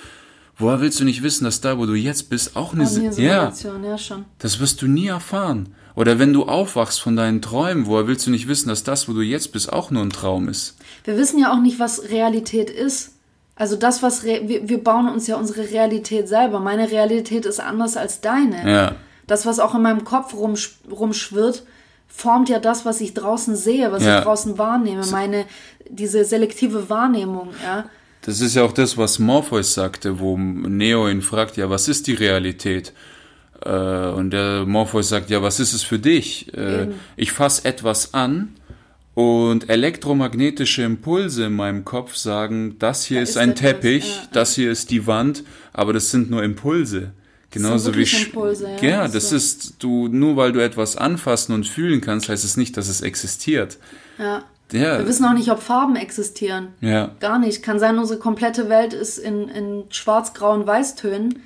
woher willst du nicht wissen, dass da, wo du jetzt bist, auch eine, Und hier Si- ja, Simulation, ja schon. das wirst du nie erfahren. Oder wenn du aufwachst von deinen Träumen, woher willst du nicht wissen, dass das, wo du jetzt bist, auch nur ein Traum ist? Wir wissen ja auch nicht, was Realität ist. Also das, was wir, wir bauen uns ja unsere Realität selber. Meine Realität ist anders als deine. Ja. Das, was auch in meinem Kopf rumsch rumschwirrt, formt ja das, was ich draußen sehe, was Ja. ich draußen wahrnehme. Meine diese selektive Wahrnehmung, ja. Das ist ja auch das, was Morpheus sagte, wo Neo ihn fragt, ja, was ist die Realität? Äh, und der Morpheus sagt, ja, was ist es für dich? Äh, ich fasse etwas an Und elektromagnetische Impulse in meinem Kopf sagen, das hier Da ist ist ein etwas, Teppich, ja, das hier ist die Wand, aber das sind nur Impulse. Genauso wie Impulse, ja, ja, das so. ist du nur weil du etwas anfassen und fühlen kannst, heißt es nicht, dass es existiert. Ja. Ja, Wir wissen auch nicht, ob Farben existieren. ja. Gar nicht. Kann sein, unsere komplette Welt ist in, in schwarz, grau und weißtönen.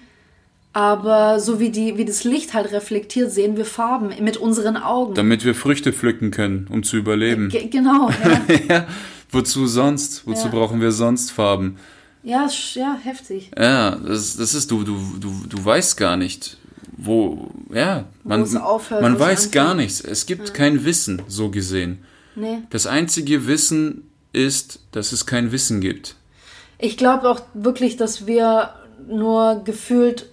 Aber so wie, die, wie das Licht halt reflektiert, sehen wir Farben mit unseren Augen. Damit wir Früchte pflücken können, um zu überleben. Ge genau, ja. ja, wozu sonst? Wozu Ja. brauchen wir sonst Farben? ja, ja, heftig. Ja, das, das ist du, du, du, du weißt gar nicht, wo, ja, man, es aufhört, man wo weiß gar nichts. Es gibt kein Wissen, so gesehen. Nee. Das einzige Wissen ist, dass es kein Wissen gibt. Ich glaube auch wirklich, dass wir nur gefühlt,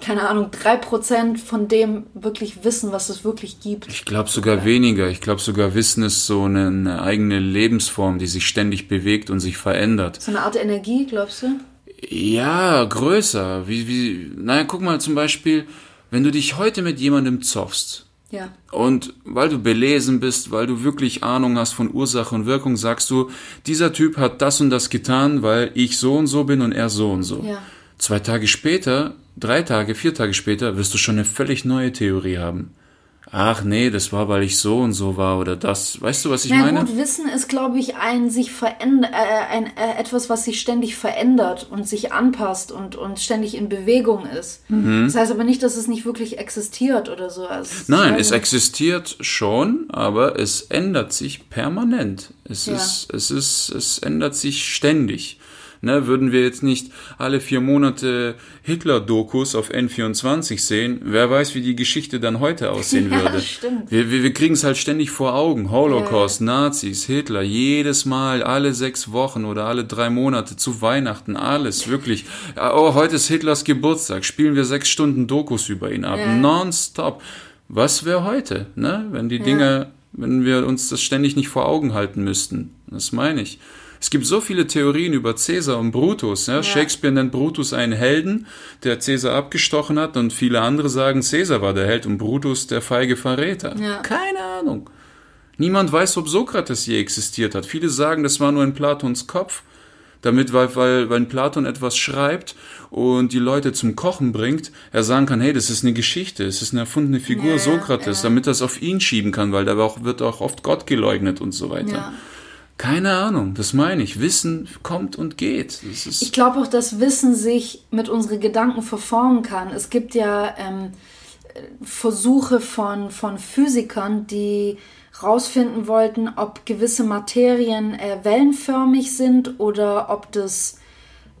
keine Ahnung, drei Prozent von dem wirklich wissen, was es wirklich gibt. Ich glaube sogar weniger. Ich glaube sogar Wissen ist so eine, eine eigene Lebensform, die sich ständig bewegt und sich verändert. So eine Art Energie, glaubst du? Ja, größer. Wie, wie, naja, guck mal zum Beispiel, wenn du dich heute mit jemandem zoffst, Ja. Und weil du belesen bist, weil du wirklich Ahnung hast von Ursache und Wirkung, sagst du, dieser Typ hat das und das getan, weil ich so und so bin und er so und so. Ja. Zwei Tage später, drei Tage, vier Tage später, wirst du schon eine völlig neue Theorie haben. Ach nee, das war, weil ich so und so war oder das. Weißt du, was ich Na meine? gut, Wissen ist, glaube ich, ein sich veränder äh, ein, äh, etwas, was sich ständig verändert und sich anpasst und, und ständig in Bewegung ist. Das heißt aber nicht, dass es nicht wirklich existiert oder so. Also, Mhm. Nein, es existiert schon, aber es ändert sich permanent. Es Ja. ist, es ist, es ändert sich ständig. Ne, würden wir jetzt nicht alle vier Monate Hitler-Dokus auf N24 sehen, wer weiß, wie die Geschichte dann heute aussehen Ja, würde. stimmt. Wir, wir, wir kriegen es halt ständig vor Augen. Holocaust, Nazis, Hitler, jedes Mal, alle sechs Wochen oder alle drei Monate zu Weihnachten, alles, wirklich. Ja, Oh, heute ist Hitlers Geburtstag, spielen wir sechs Stunden Dokus über ihn ab, Ja. nonstop. Was wäre heute, ne? Wenn die Dinge, wenn wir uns das ständig nicht vor Augen halten müssten. Das meine ich. Es gibt so viele Theorien über Cäsar und Brutus. Ja? Shakespeare nennt Brutus einen Helden, der Cäsar abgestochen hat, und viele andere sagen, Cäsar war der Held und Brutus der feige Verräter. Ja. Keine Ahnung. Niemand weiß, ob Sokrates je existiert hat. Viele sagen, das war nur in Platons Kopf, damit, weil, weil, wenn Platon etwas schreibt und die Leute zum Kochen bringt, er sagen kann, hey, das ist eine Geschichte, es ist eine erfundene Figur Ja, Sokrates, ja. damit das auf ihn schieben kann, weil da auch, wird auch oft Gott geleugnet und so weiter. Ja. Keine Ahnung, das meine ich. Wissen kommt und geht. Ich glaube auch, dass Wissen sich mit unseren Gedanken verformen kann. Es gibt ja ähm, Versuche von, von Physikern, die rausfinden wollten, ob gewisse Materien äh, wellenförmig sind oder ob das,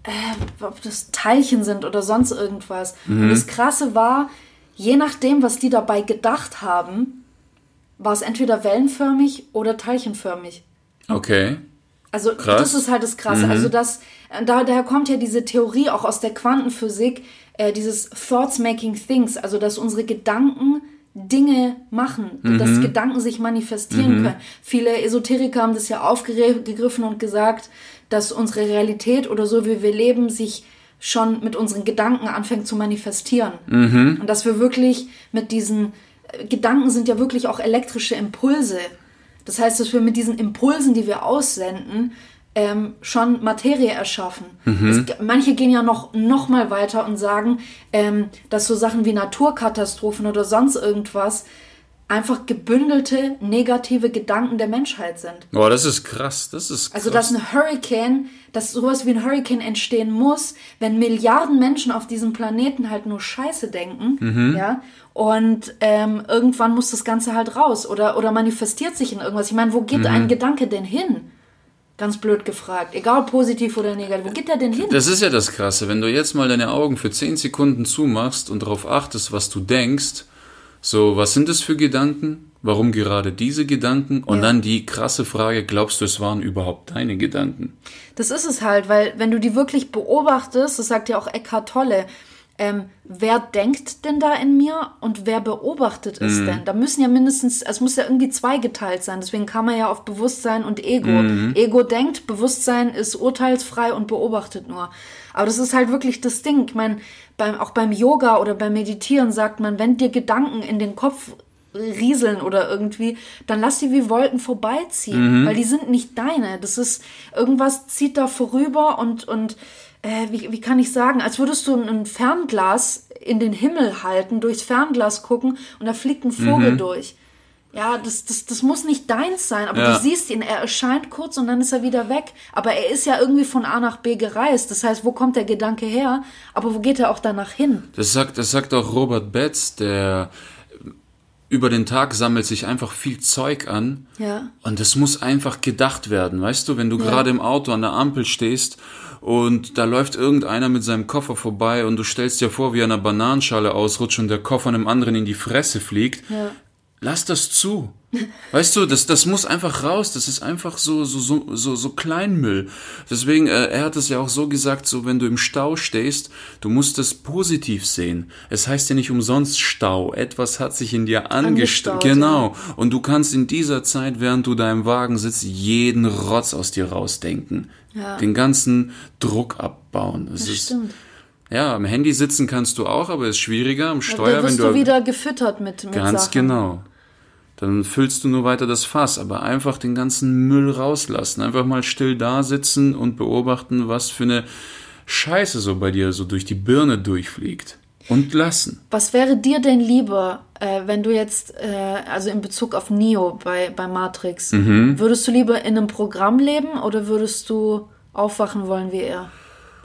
äh, ob das Teilchen sind oder sonst irgendwas. Und das Krasse war, je nachdem, was die dabei gedacht haben, war es entweder wellenförmig oder teilchenförmig. Okay. Also Krass. das ist halt das Krasse. Also das, da, daher kommt ja diese Theorie auch aus der Quantenphysik, äh, dieses Thoughts making things, also dass unsere Gedanken Dinge machen, dass Gedanken sich manifestieren können. Viele Esoteriker haben das ja aufgegriffen und gesagt, dass unsere Realität oder so wie wir leben sich schon mit unseren Gedanken anfängt zu manifestieren. Und dass wir wirklich mit diesen äh, Gedanken sind ja wirklich auch elektrische Impulse. Das heißt, dass wir mit diesen Impulsen, die wir aussenden, ähm, schon Materie erschaffen. Es, manche gehen ja noch, noch mal weiter und sagen, ähm, dass so Sachen wie Naturkatastrophen oder sonst irgendwas einfach gebündelte negative Gedanken der Menschheit sind. Boah, das ist krass. Das ist krass. Also, dass ein Hurricane, dass sowas wie ein Hurricane entstehen muss, wenn Milliarden Menschen auf diesem Planeten halt nur Scheiße denken, ja, und ähm, irgendwann muss das Ganze halt raus oder, oder manifestiert sich in irgendwas. Ich meine, wo geht ein Gedanke denn hin? Ganz blöd gefragt. Egal positiv oder negativ. Wo geht der denn hin? Das ist ja das Krasse. Wenn du jetzt mal deine Augen für 10 Sekunden zumachst und darauf achtest, was du denkst, so, was sind das für Gedanken? Warum gerade diese Gedanken? Und Ja. dann die krasse Frage, glaubst du, es waren überhaupt deine Gedanken? Das ist es halt, weil wenn du die wirklich beobachtest, das sagt ja auch Eckhart Tolle, ähm, wer denkt denn da in mir und wer beobachtet es denn? Da müssen ja mindestens, es muss ja irgendwie zweigeteilt sein. Deswegen kam man ja auf Bewusstsein und Ego. Ego denkt, Bewusstsein ist urteilsfrei und beobachtet nur. Aber das ist halt wirklich das Ding. Ich meine, beim, auch beim Yoga oder beim Meditieren sagt man, wenn dir Gedanken in den Kopf rieseln oder irgendwie, dann lass die wie Wolken vorbeiziehen, Mhm. weil die sind nicht deine. Das ist, irgendwas zieht da vorüber und, und äh, wie, wie kann ich sagen, als würdest du ein Fernglas in den Himmel halten, durchs Fernglas gucken und da fliegt ein Vogel Mhm. durch. Ja, das, das, das muss nicht deins sein, aber Ja. du siehst ihn, er erscheint kurz und dann ist er wieder weg. Aber er ist ja irgendwie von A nach B gereist. Das heißt, wo kommt der Gedanke her? Aber wo geht er auch danach hin? Das sagt, das sagt auch Robert Betz, der über den Tag sammelt sich einfach viel Zeug an. Ja. Und das muss einfach gedacht werden, weißt du, wenn du gerade im Auto an der Ampel stehst und da läuft irgendeiner mit seinem Koffer vorbei und du stellst dir vor, wie er eine Bananenschale ausrutscht und der Koffer einem anderen in die Fresse fliegt. Ja. Lass das zu. Weißt du, das, das muss einfach raus. Das ist einfach so, so, so, so, so Kleinmüll. Deswegen, äh, er hat es ja auch so gesagt, so wenn du im Stau stehst, du musst es positiv sehen. Es heißt ja nicht umsonst Stau. Etwas hat sich in dir angestaut. Genau. Und du kannst in dieser Zeit, während du da im Wagen sitzt, jeden Rotz aus dir rausdenken. Ja. Den ganzen Druck abbauen. Das, Das ist, stimmt. Ja, am Handy sitzen kannst du auch, aber ist schwieriger. Am Steuer, da wenn wirst du du wieder gefüttert mit, mit Ganz Sachen. genau. Dann füllst du nur weiter das Fass, aber einfach den ganzen Müll rauslassen. Einfach mal still da sitzen und beobachten, was für eine Scheiße so bei dir so durch die Birne durchfliegt. Und lassen. Was wäre dir denn lieber, äh, wenn du jetzt, äh, also in Bezug auf Neo bei, bei Matrix, Mhm. würdest du lieber in einem Programm leben oder würdest du aufwachen wollen wie er?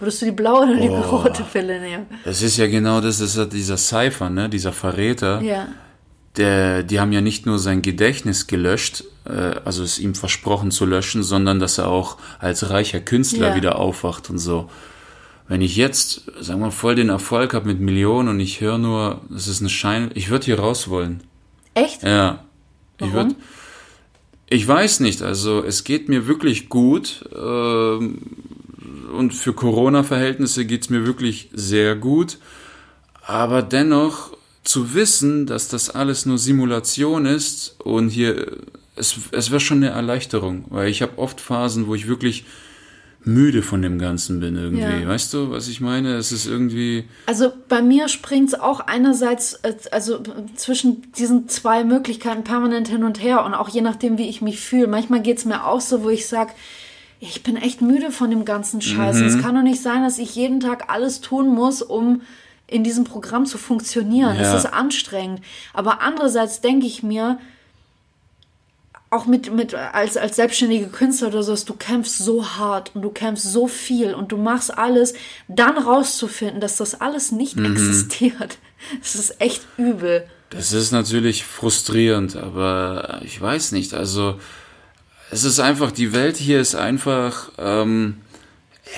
Würdest du die blaue oder die rote Pille nehmen? Das ist ja genau das, das ist ja dieser Cypher, ne, dieser Verräter. Ja. Der, die haben ja nicht nur sein Gedächtnis gelöscht, äh, also es ihm versprochen zu löschen, sondern dass er auch als reicher Künstler Ja. wieder aufwacht und so. Wenn ich jetzt, sagen wir mal, voll den Erfolg habe mit Millionen und ich höre nur, es ist eine Schein, ich würde hier raus wollen. Echt? Ja. Ich Warum? würd, ich weiß nicht, also es geht mir wirklich gut ähm, und für Corona-Verhältnisse geht's mir wirklich sehr gut, aber dennoch zu wissen, dass das alles nur Simulation ist und hier, es, es wäre schon eine Erleichterung, weil ich habe oft Phasen, wo ich wirklich müde von dem Ganzen bin irgendwie. Ja. Weißt du, was ich meine? Es ist irgendwie... Also bei mir springt es auch einerseits äh, also zwischen diesen zwei Möglichkeiten permanent hin und her und auch je nachdem, wie ich mich fühle. Manchmal geht es mir auch so, wo ich sage, ich bin echt müde von dem ganzen Scheiß. Mhm. Es kann doch nicht sein, dass ich jeden Tag alles tun muss, um in diesem Programm zu funktionieren. Ja. Es ist anstrengend. Aber andererseits denke ich mir, auch mit, mit als, als selbstständige Künstler oder so, du kämpfst so hart und du kämpfst so viel und du machst alles, dann rauszufinden, dass das alles nicht Mhm. existiert. Das ist echt übel. Das ist natürlich frustrierend, aber ich weiß nicht. Also es ist einfach, die Welt hier ist einfach, ähm,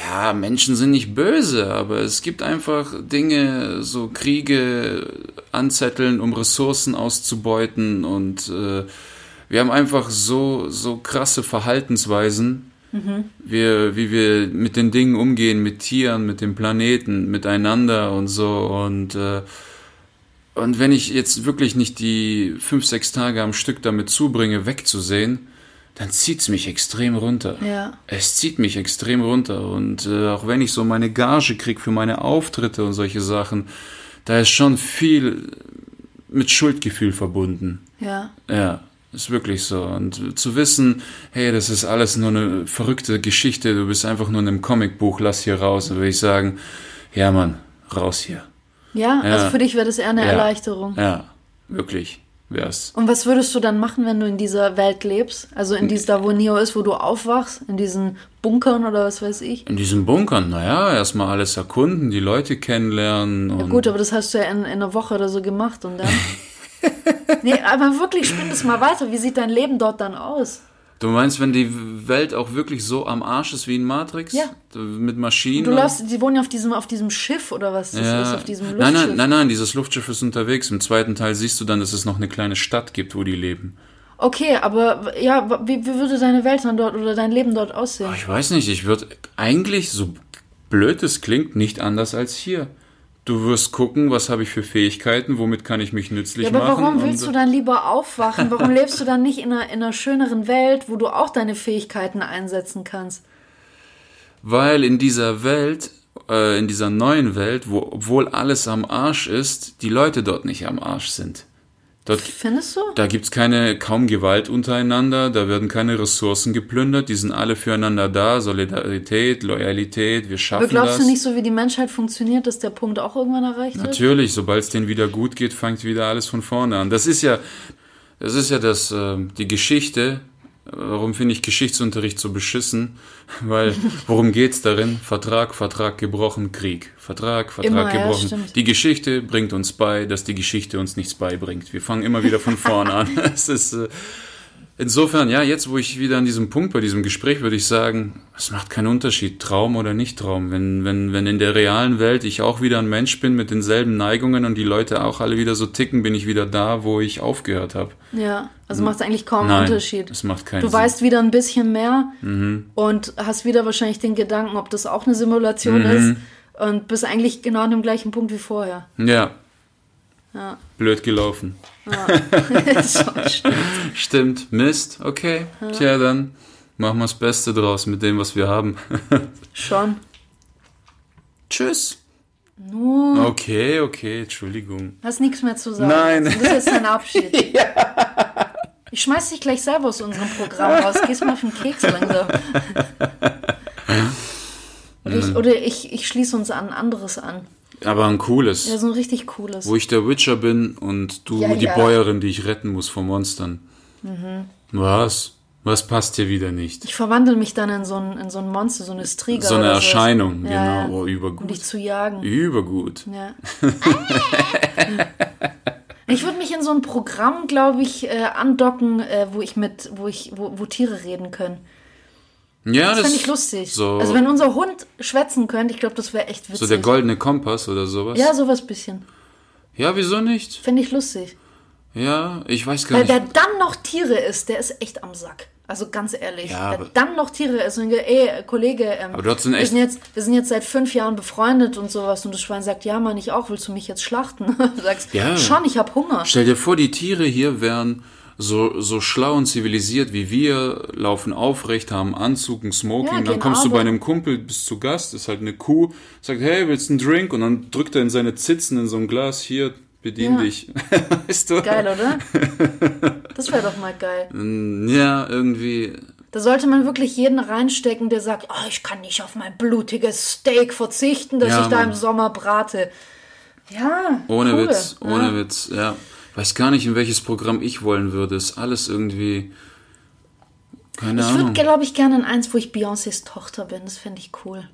ja, Menschen sind nicht böse, aber es gibt einfach Dinge, so Kriege anzetteln, um Ressourcen auszubeuten und äh, wir haben einfach so, so krasse Verhaltensweisen, wir, wie wir mit den Dingen umgehen, mit Tieren, mit dem Planeten, miteinander und so und äh, und wenn ich jetzt wirklich nicht die fünf, sechs Tage am Stück damit zubringe, wegzusehen, dann zieht's mich extrem runter. Ja. Es zieht mich extrem runter. Und äh, auch wenn ich so meine Gage krieg für meine Auftritte und solche Sachen, da ist schon viel mit Schuldgefühl verbunden. Ja. Ja, ist wirklich so. Und zu wissen, hey, das ist alles nur eine verrückte Geschichte, du bist einfach nur in einem Comicbuch, lass hier raus, dann würde ich sagen, ja Mann, raus hier. Ja, also Ja. für dich wäre das eher eine Ja. Erleichterung. Ja, wirklich wär's. Und was würdest du dann machen, wenn du in dieser Welt lebst? Also in dieser, wo Neo ist, wo du aufwachst? In diesen Bunkern oder was weiß ich? In diesen Bunkern, naja, erstmal alles erkunden, die Leute kennenlernen. Ja, gut, aber das hast du ja in, in einer Woche oder so gemacht und dann. nee, aber wirklich, spinn das mal weiter. Wie sieht dein Leben dort dann aus? Du meinst, wenn die Welt auch wirklich so am Arsch ist wie in Matrix? Ja. Mit Maschinen? Du läufst, die wohnen ja auf diesem, auf diesem Schiff oder was das ist, auf diesem Luftschiff. nein, nein, nein, nein, dieses Luftschiff ist unterwegs. Im zweiten Teil siehst du dann, dass es noch eine kleine Stadt gibt, wo die leben. Okay, aber ja, wie, wie würde deine Welt dann dort oder dein Leben dort aussehen? Ich weiß nicht, ich würde eigentlich, so blöd es klingt, nicht anders als hier. Du wirst gucken, was habe ich für Fähigkeiten, womit kann ich mich nützlich Ja, aber machen. warum willst du dann lieber aufwachen? Warum lebst du dann nicht in einer, in einer schöneren Welt, wo du auch deine Fähigkeiten einsetzen kannst? Weil in dieser Welt, äh, in dieser neuen Welt, wo obwohl alles am Arsch ist, die Leute dort nicht am Arsch sind. Dort, Findest du? da gibt's keine, kaum Gewalt untereinander, da werden keine Ressourcen geplündert, die sind alle füreinander da, Solidarität, Loyalität, wir schaffen Aber glaubst das. du nicht, so wie die Menschheit funktioniert, dass der Punkt auch irgendwann erreicht wird? Natürlich, sobald es denen wieder gut geht, fängt wieder alles von vorne an. Das ist ja, das ist ja das, äh, die Geschichte. Warum finde ich Geschichtsunterricht so beschissen? Weil, worum geht's darin? Vertrag, Vertrag gebrochen, Krieg. Vertrag, Vertrag Immer, ja, gebrochen. stimmt. die Geschichte bringt uns bei, dass die Geschichte uns nichts beibringt. Wir fangen immer wieder von vorne an. Es ist, äh, Insofern, ja, jetzt, wo ich wieder an diesem Punkt bei diesem Gespräch, würde ich sagen, es macht keinen Unterschied, Traum oder nicht Traum. Wenn, wenn, wenn in der realen Welt ich auch wieder ein Mensch bin mit denselben Neigungen und die Leute auch alle wieder so ticken, bin ich wieder da, wo ich aufgehört habe. Ja, also macht es eigentlich kaum einen Nein, Unterschied. es macht keinen Du Sinn. Mhm. weißt wieder ein bisschen mehr und hast wieder wahrscheinlich den Gedanken, ob das auch eine Simulation ist und bist eigentlich genau an dem gleichen Punkt wie vorher. Ja, Ja, blöd gelaufen. so, stimmt. Stimmt, Mist, okay. Tja, dann machen wir das Beste draus mit dem, was wir haben. Schon. Tschüss. Nur, Okay, okay, Entschuldigung. hast nichts mehr zu sagen. Nein. Das ist jetzt dein Abschied. Ich schmeiß dich gleich selber aus unserem Programm raus. Gehst mal auf den Keks langsam. Oder ich, oder ich, ich schließe uns an ein anderes an. Aber ein cooles. Ja, so ein richtig cooles. Wo ich der Witcher bin und du Ja, die ja. Bäuerin, die ich retten muss vor Monstern. Was? Was passt dir wieder nicht? Ich verwandle mich dann in so ein, in so ein Monster, so eine Striga. So eine. Erscheinung, Ja, genau. ja. Oh, Um übergut. dich zu jagen. Übergut. Ja. ich würde mich in so ein Programm, glaube ich, äh, andocken, äh, wo ich mit, wo ich, wo, wo Tiere reden können. Ja, Das das, fände ich lustig. So, Also wenn unser Hund schwätzen könnte, ich glaube, das wäre echt witzig. so der goldene Kompass oder sowas. Ja, sowas bisschen. Ja, wieso nicht? Fände ich lustig. Ja, ich weiß gar Weil wer nicht. dann noch Tiere ist, der ist echt am Sack. Also ganz ehrlich. Ja, wer dann noch Tiere ist und ey, Kollege, ähm, Aber einen wir, sind jetzt, wir sind jetzt seit fünf Jahren befreundet und sowas und das Schwein sagt, ja Mann, ich auch, willst du mich jetzt schlachten? du sagst, Ja. schon, ich hab Hunger. Stell dir vor, die Tiere hier wären so, so schlau und zivilisiert wie wir, laufen aufrecht, haben Anzug, ein Smoking, Ja, dann kommst du bei einem Kumpel, bist zu Gast, ist halt eine Kuh, sagt, hey, willst du einen Drink? Und dann drückt er in seine Zitzen in so ein Glas, hier, bedien Ja. dich. weißt du? Geil, oder? Das wäre doch mal geil. Ja, irgendwie, Da sollte man wirklich jeden reinstecken, der sagt, oh, ich kann nicht auf mein blutiges Steak verzichten, das Ja, ich da Mann. im Sommer brate. Ja, ohne cool. Witz, ohne ja. Witz, ja. Weiß gar nicht, in welches Programm ich wollen würde. Ist alles irgendwie, keine Ich würde, Ahnung. glaube ich, gerne in eins, wo ich Beyoncés Tochter bin. Das fände ich cool.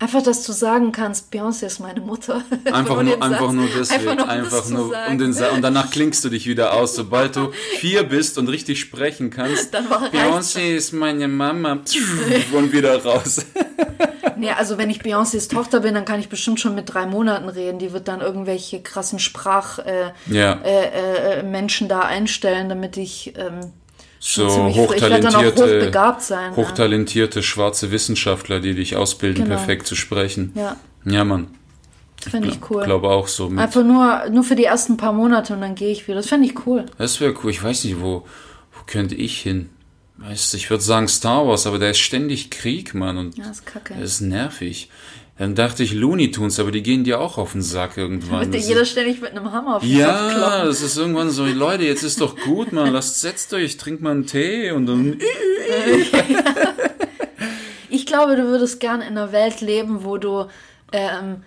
Einfach, dass du sagen kannst, Beyoncé ist meine Mutter. Einfach nur, einfach Satz- nur deswegen. Einfach Einfach das nur um den Sa und danach klingst du dich wieder aus. Sobald du vier bist und richtig sprechen kannst. Beyoncé ist meine Mama. Und wieder raus. Nee, also wenn ich Beyoncés Tochter bin, dann kann ich bestimmt schon mit drei Monaten reden. Die wird dann irgendwelche krassen Sprachmenschen äh, Ja. äh, äh, Menschen da einstellen, damit ich ähm, So ich hochtalentierte, sein, ja. hochtalentierte schwarze Wissenschaftler, die dich ausbilden, Genau. perfekt zu sprechen. ja, Ja, Mann. finde ich cool. Glaube auch so. Mit, Einfach nur, nur für die ersten paar Monate und dann gehe ich wieder. Das fände ich cool. das wäre cool. Ich weiß nicht, wo, wo könnte ich hin? Weißt du, ich würde sagen Star Wars, aber da ist ständig Krieg, Mann. Und Ja, ist kacke. das ist nervig. Dann dachte ich Looney Tunes, aber die gehen dir auch auf den Sack irgendwann. Wird dir jeder ständig mit einem Hammer auf den ja, kloppen. das ist irgendwann so, Leute, jetzt ist doch gut, man, lasst, setzt euch, trinkt mal einen Tee und dann. Ich glaube, du würdest gern in einer Welt leben, wo du ähm,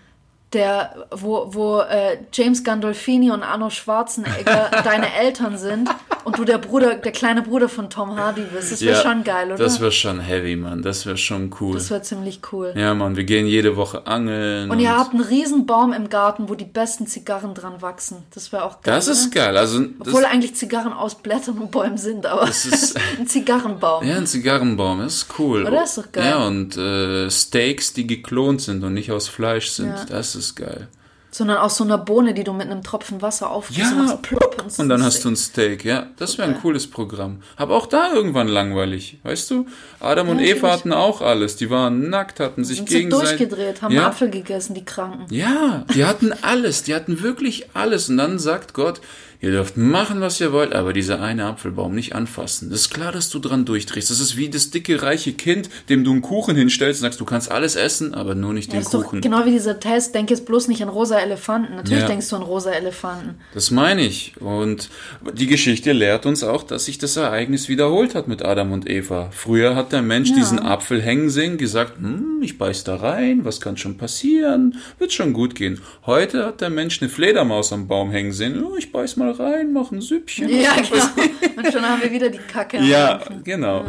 der, wo, wo äh, James Gandolfini und Arno Schwarzenegger deine Eltern sind und du der Bruder, der kleine Bruder von Tom Hardy bist. Das wäre schon geil, oder? Das wäre schon heavy, Mann. Das wäre schon cool. Das wäre ziemlich cool. ja, Mann, wir gehen jede Woche angeln. Und ihr habt einen riesen Baum im Garten, wo die besten Zigarren dran wachsen. Das wäre auch geil. Das ist oder? geil. Also, das, Obwohl eigentlich Zigarren aus Blättern und Bäumen sind, aber ist- ein Zigarrenbaum. ja, ein Zigarrenbaum, das ist cool. Oder? Ist doch geil. Ja, und äh, Steaks, die geklont sind und nicht aus Fleisch sind. Ja. Das ist geil. Sondern aus so einer Bohne, die du mit einem Tropfen Wasser aufgießt Ja. und plopp und, Und dann hast du ein Steak, ja. Das wäre ein cooles Programm. Aber auch da irgendwann langweilig, weißt du? Adam und Ja, Eva natürlich. hatten auch alles. Die waren nackt, hatten sich sind gegenseitig... durchgedreht, haben ja. Apfel gegessen, die Kranken. Ja, die hatten alles, die hatten wirklich alles. Und dann sagt Gott, Ihr dürft machen, was ihr wollt, aber dieser eine Apfelbaum nicht anfassen. Das ist klar, dass du dran durchdrehst. Das ist wie das dicke, reiche Kind, dem du einen Kuchen hinstellst und sagst, du kannst alles essen, aber nur nicht Das den Kuchen. genau wie dieser Test, denk jetzt bloß nicht an rosa Elefanten. Natürlich Ja. denkst du an rosa Elefanten. Das meine ich. Und die Geschichte lehrt uns auch, dass sich das Ereignis wiederholt hat mit Adam und Eva. Früher hat der Mensch diesen Apfel hängen sehen, gesagt, hm, ich beiß da rein, was kann schon passieren? Wird schon gut gehen. Heute hat der Mensch eine Fledermaus am Baum hängen sehen, oh, ich beiß mal rein, mach ein Süppchen. Ja, genau. Und schon haben wir wieder die Kacke. Ja, genau.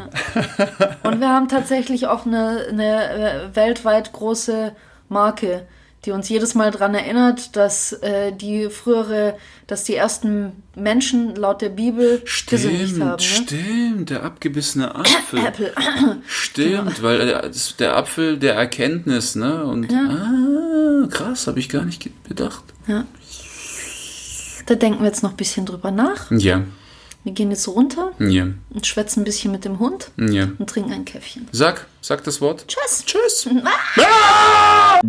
Und wir haben tatsächlich auch eine, eine äh, weltweit große Marke, die uns jedes Mal daran erinnert, dass äh, die frühere, dass die ersten Menschen laut der Bibel gesündigt Stimmt, haben. Ne? stimmt, der abgebissene Apfel. Apple. Stimmt, weil äh, der Apfel der Erkenntnis, ne? Und ah, krass, habe ich gar nicht ge- bedacht. Da denken wir jetzt noch ein bisschen drüber nach. Ja, Wir gehen jetzt runter ja, und schwätzen ein bisschen mit dem Hund ja. und trinken ein Käffchen. Sag, sag das Wort. Tschüss. Tschüss. Ah!